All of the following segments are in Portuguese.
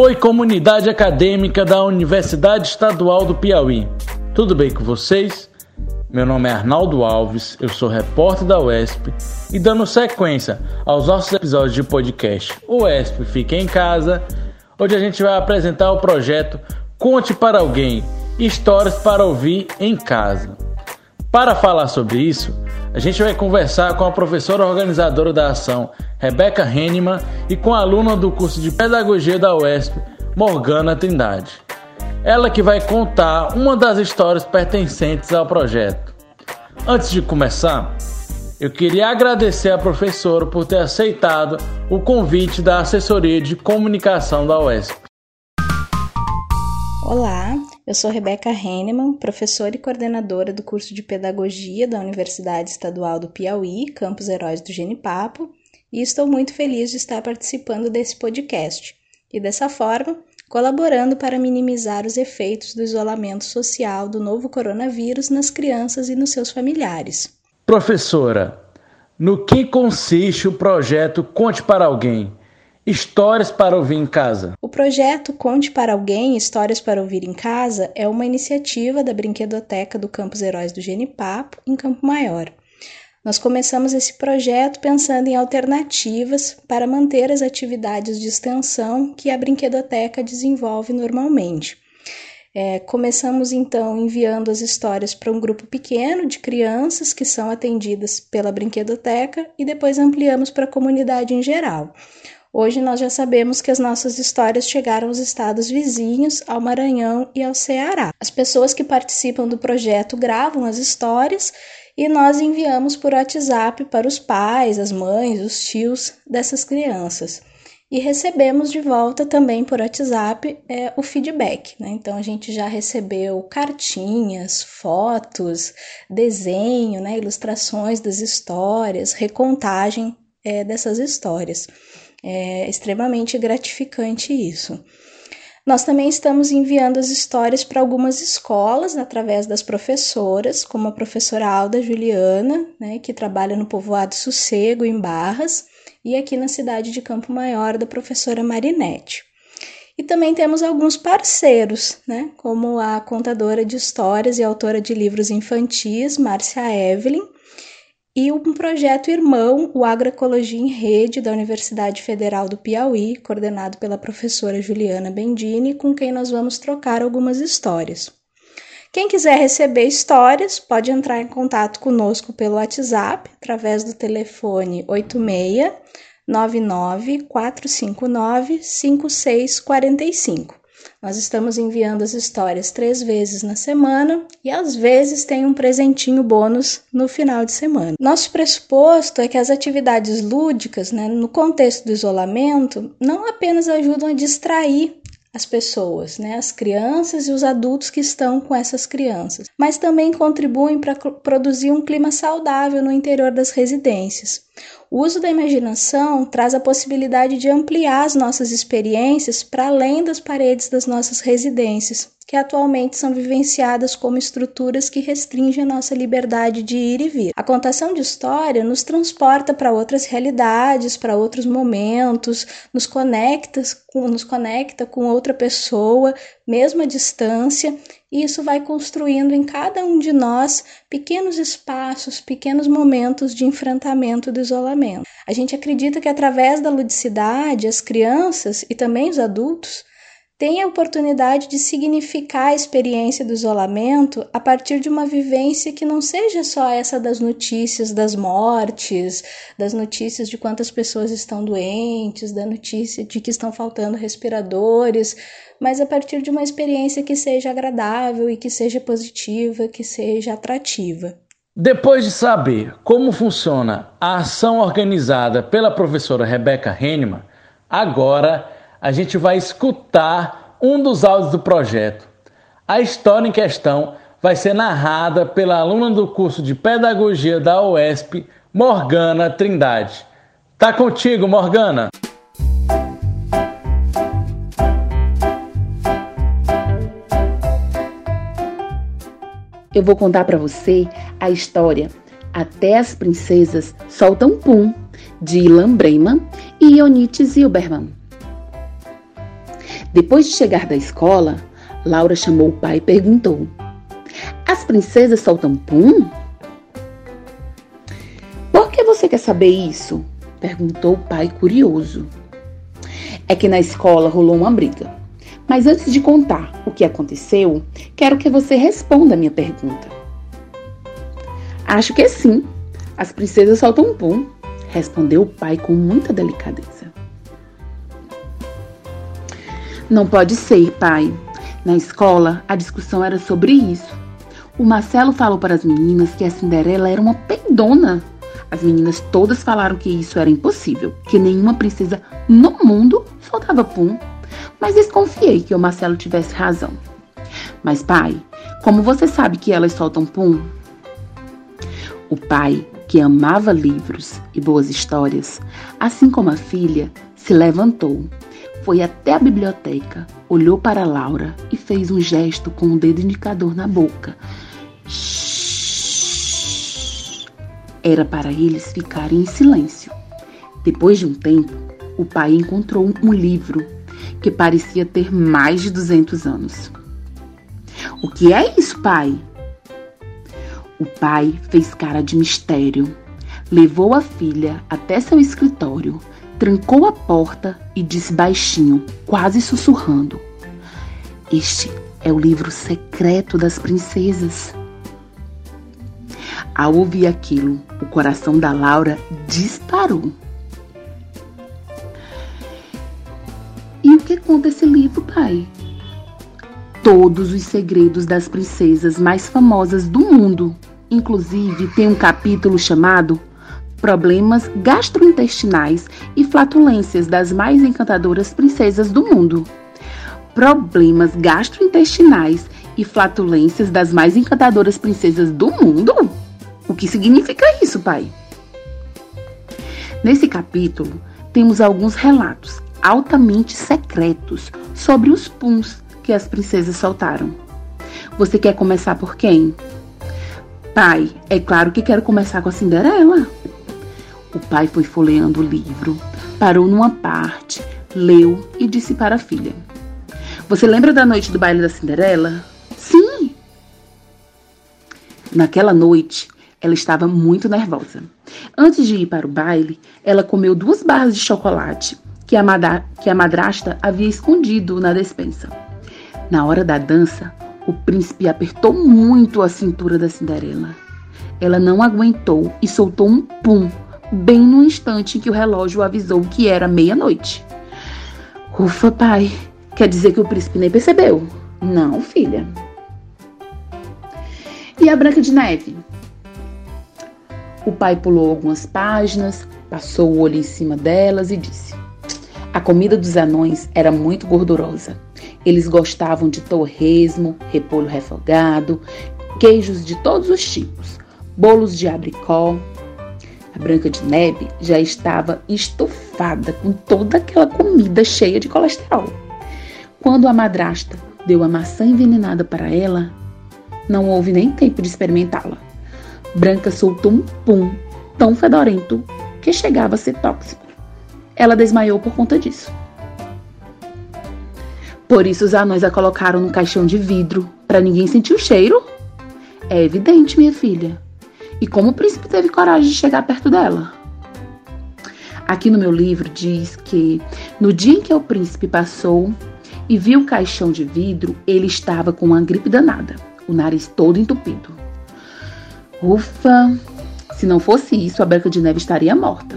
Oi, comunidade acadêmica da Universidade Estadual do Piauí. Tudo bem com vocês? Meu nome é Arnaldo Alves, eu sou repórter da UESP e dando sequência aos nossos episódios de podcast UESP Fica em Casa, onde a gente vai apresentar o projeto Conte para Alguém Histórias para Ouvir em Casa. Para falar sobre isso, a gente vai conversar com a professora organizadora da ação, Rebeca Henneman, e com a aluna do curso de Pedagogia da UESP, Morgana Trindade. Ela que vai contar uma das histórias pertencentes ao projeto. Antes de começar, eu queria agradecer à professora por ter aceitado o convite da assessoria de comunicação da UESP. Olá, eu sou Rebeca Henneman, professora e coordenadora do curso de Pedagogia da Universidade Estadual do Piauí, Campus Heróis do Genipapo, e estou muito feliz de estar participando desse podcast e, dessa forma, colaborando para minimizar os efeitos do isolamento social do novo coronavírus nas crianças e nos seus familiares. Professora, no que consiste o projeto Conte para Alguém? Histórias para ouvir em casa. O projeto Conte para Alguém Histórias para Ouvir em Casa é uma iniciativa da Brinquedoteca do Campus Heróis do Genipapo, em Campo Maior. Nós começamos esse projeto pensando em alternativas para manter as atividades de extensão que a Brinquedoteca desenvolve normalmente. É, começamos então enviando as histórias para um grupo pequeno de crianças que são atendidas pela Brinquedoteca e depois ampliamos para a comunidade em geral. Hoje nós já sabemos que as nossas histórias chegaram aos estados vizinhos, ao Maranhão e ao Ceará. As pessoas que participam do projeto gravam as histórias e nós enviamos por WhatsApp para os pais, as mães, os tios dessas crianças. E recebemos de volta também por WhatsApp é, o feedback. Né? Então a gente já recebeu cartinhas, fotos, desenho, né? ilustrações das histórias, recontagem é, dessas histórias. É extremamente gratificante isso. Nós também estamos enviando as histórias para algumas escolas através das professoras, como a professora Alda Juliana, né, que trabalha no povoado Sossego, em Barras, e aqui na cidade de Campo Maior, da professora Marinette. E também temos alguns parceiros, né, como a contadora de histórias e autora de livros infantis, Márcia Evelyn, e um projeto irmão, o Agroecologia em Rede, da Universidade Federal do Piauí, coordenado pela professora Juliana Bendini, com quem nós vamos trocar algumas histórias. Quem quiser receber histórias, pode entrar em contato conosco pelo WhatsApp, através do telefone 86 99 459 5645. Nós estamos enviando as histórias três vezes na semana e às vezes tem um presentinho bônus no final de semana. Nosso pressuposto é que as atividades lúdicas, né, no contexto do isolamento, não apenas ajudam a distrair as pessoas, né, as crianças e os adultos que estão com essas crianças, mas também contribuem para produzir um clima saudável no interior das residências. O uso da imaginação traz a possibilidade de ampliar as nossas experiências para além das paredes das nossas residências, que atualmente são vivenciadas como estruturas que restringem a nossa liberdade de ir e vir. A contação de história nos transporta para outras realidades, para outros momentos, nos conecta, nos conecta com outra pessoa, mesmo à distância, e isso vai construindo em cada um de nós pequenos espaços, pequenos momentos de enfrentamento do isolamento. A gente acredita que através da ludicidade, as crianças e também os adultos têm a oportunidade de significar a experiência do isolamento a partir de uma vivência que não seja só essa das notícias das mortes, das notícias de quantas pessoas estão doentes, da notícia de que estão faltando respiradores, mas a partir de uma experiência que seja agradável e que seja positiva, que seja atrativa. Depois de saber como funciona a ação organizada pela professora Rebeca Henneman, agora a gente vai escutar um dos áudios do projeto. A história em questão vai ser narrada pela aluna do curso de Pedagogia da UESP, Morgana Trindade. Tá contigo, Morgana! Eu vou contar para você a história Até as Princesas Soltam Pum, de Ilan Breiman e Ionite Zilberman. Depois de chegar da escola, Laura chamou o pai e perguntou: As princesas soltam pum? Por que você quer saber isso? perguntou o pai curioso. É que na escola rolou uma briga. Mas antes de contar o que aconteceu, quero que você responda a minha pergunta. Acho que sim. As princesas soltam um pum, respondeu o pai com muita delicadeza. Não pode ser, pai. Na escola, a discussão era sobre isso. O Marcelo falou para as meninas que a Cinderela era uma peidona. As meninas todas falaram que isso era impossível, que nenhuma princesa no mundo soltava pum. Mas desconfiei que o Marcelo tivesse razão. Mas, pai, como você sabe que elas soltam pum? O pai, que amava livros e boas histórias, assim como a filha, se levantou, foi até a biblioteca, olhou para Laura e fez um gesto com o dedo indicador na boca. Era para eles ficarem em silêncio. Depois de um tempo, o pai encontrou um livro que parecia ter mais de 200 anos. O que é isso, pai? O pai fez cara de mistério. Levou a filha até seu escritório, trancou a porta e disse baixinho, quase sussurrando: Este é o livro secreto das princesas. Ao ouvir aquilo, o coração da Laura disparou. E o que conta esse livro, pai? Todos os segredos das princesas mais famosas do mundo. Inclusive, tem um capítulo chamado problemas gastrointestinais e flatulências das mais encantadoras princesas do mundo. Problemas gastrointestinais e flatulências das mais encantadoras princesas do mundo? O que significa isso, pai? Nesse capítulo, temos alguns relatos altamente secretos sobre os puns que as princesas soltaram. Você quer começar por quem? Pai, é claro que quero começar com a Cinderela. O pai foi folheando o livro, parou numa parte, leu e disse para a filha: Você lembra da noite do baile da Cinderela? Sim! Naquela noite, ela estava muito nervosa. Antes de ir para o baile, ela comeu duas barras de chocolate que a, que a madrasta havia escondido na despensa. Na hora da dança, o príncipe apertou muito a cintura da Cinderela. Ela não aguentou e soltou um pum bem no instante em que o relógio avisou que era meia-noite. Ufa, pai, quer dizer que o príncipe nem percebeu? Não, filha. E a Branca de Neve? O pai pulou algumas páginas, passou o olho em cima delas e disse: A comida dos anões era muito gordurosa. Eles gostavam de torresmo, repolho refogado, queijos de todos os tipos, bolos de abricó, Branca de Neve já estava estufada com toda aquela comida cheia de colesterol. Quando a madrasta deu a maçã envenenada para ela, não houve nem tempo de experimentá-la. Branca soltou um pum tão fedorento que chegava a ser tóxico. Ela desmaiou por conta disso. Por isso os anões a colocaram num caixão de vidro, para ninguém sentir o cheiro. É evidente, minha filha. E como o príncipe teve coragem de chegar perto dela? Aqui no meu livro diz que no dia em que o príncipe passou e viu o caixão de vidro, ele estava com uma gripe danada, o nariz todo entupido. Ufa! Se não fosse isso, a Branca de Neve estaria morta.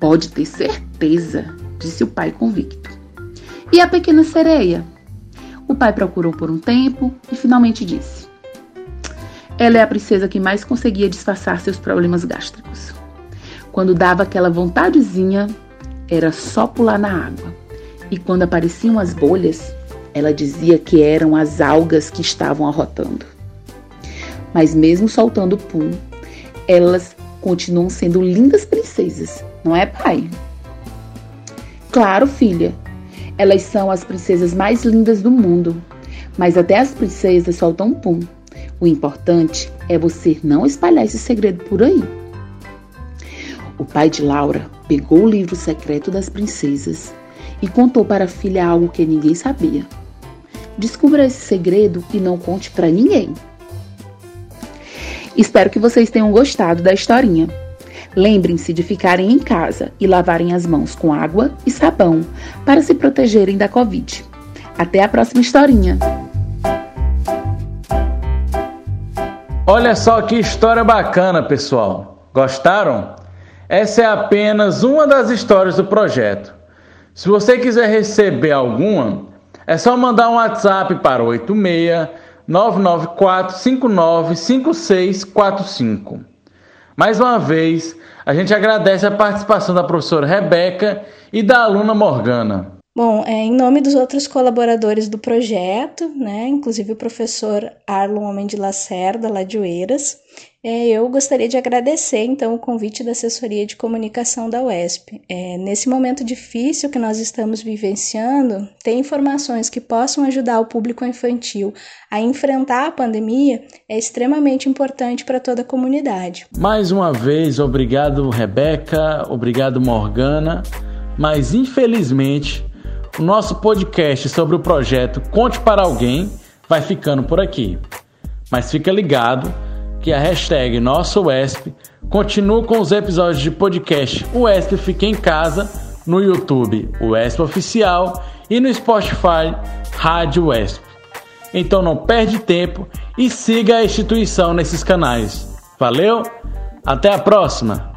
Pode ter certeza, disse o pai convicto. E a pequena sereia? O pai procurou por um tempo e finalmente disse: ela é a princesa que mais conseguia disfarçar seus problemas gástricos. Quando dava aquela vontadezinha, era só pular na água. E quando apareciam as bolhas, ela dizia que eram as algas que estavam arrotando. Mas mesmo soltando pum, elas continuam sendo lindas princesas, não é, pai? Claro, filha. Elas são as princesas mais lindas do mundo. Mas até as princesas soltam pum. O importante é você não espalhar esse segredo por aí. O pai de Laura pegou o livro secreto das princesas e contou para a filha algo que ninguém sabia. Descubra esse segredo e não conte para ninguém. Espero que vocês tenham gostado da historinha. Lembrem-se de ficarem em casa e lavarem as mãos com água e sabão para se protegerem da Covid. Até a próxima historinha! Olha só que história bacana, pessoal. Gostaram? Essa é apenas uma das histórias do projeto. Se você quiser receber alguma, é só mandar um WhatsApp para 86 994 59 5645. Mais uma vez, a gente agradece a participação da professora Rebeca e da aluna Morgana. Bom, é, em nome dos outros colaboradores do projeto, né, inclusive o professor Arlon Homem de Lacerda, lá de Oeiras, é, eu gostaria de agradecer, então, o convite da assessoria de comunicação da UESP. É, nesse momento difícil que nós estamos vivenciando, ter informações que possam ajudar o público infantil a enfrentar a pandemia é extremamente importante para toda a comunidade. Mais uma vez, obrigado, Rebeca, obrigado, Morgana, mas infelizmente o nosso podcast sobre o projeto Conte para Alguém vai ficando por aqui. Mas fica ligado que a hashtag Nosso UESP continua com os episódios de podcast UESP Fica em Casa no YouTube UESP Oficial e no Spotify Rádio UESP. Então não perde tempo e siga a instituição nesses canais. Valeu? Até a próxima!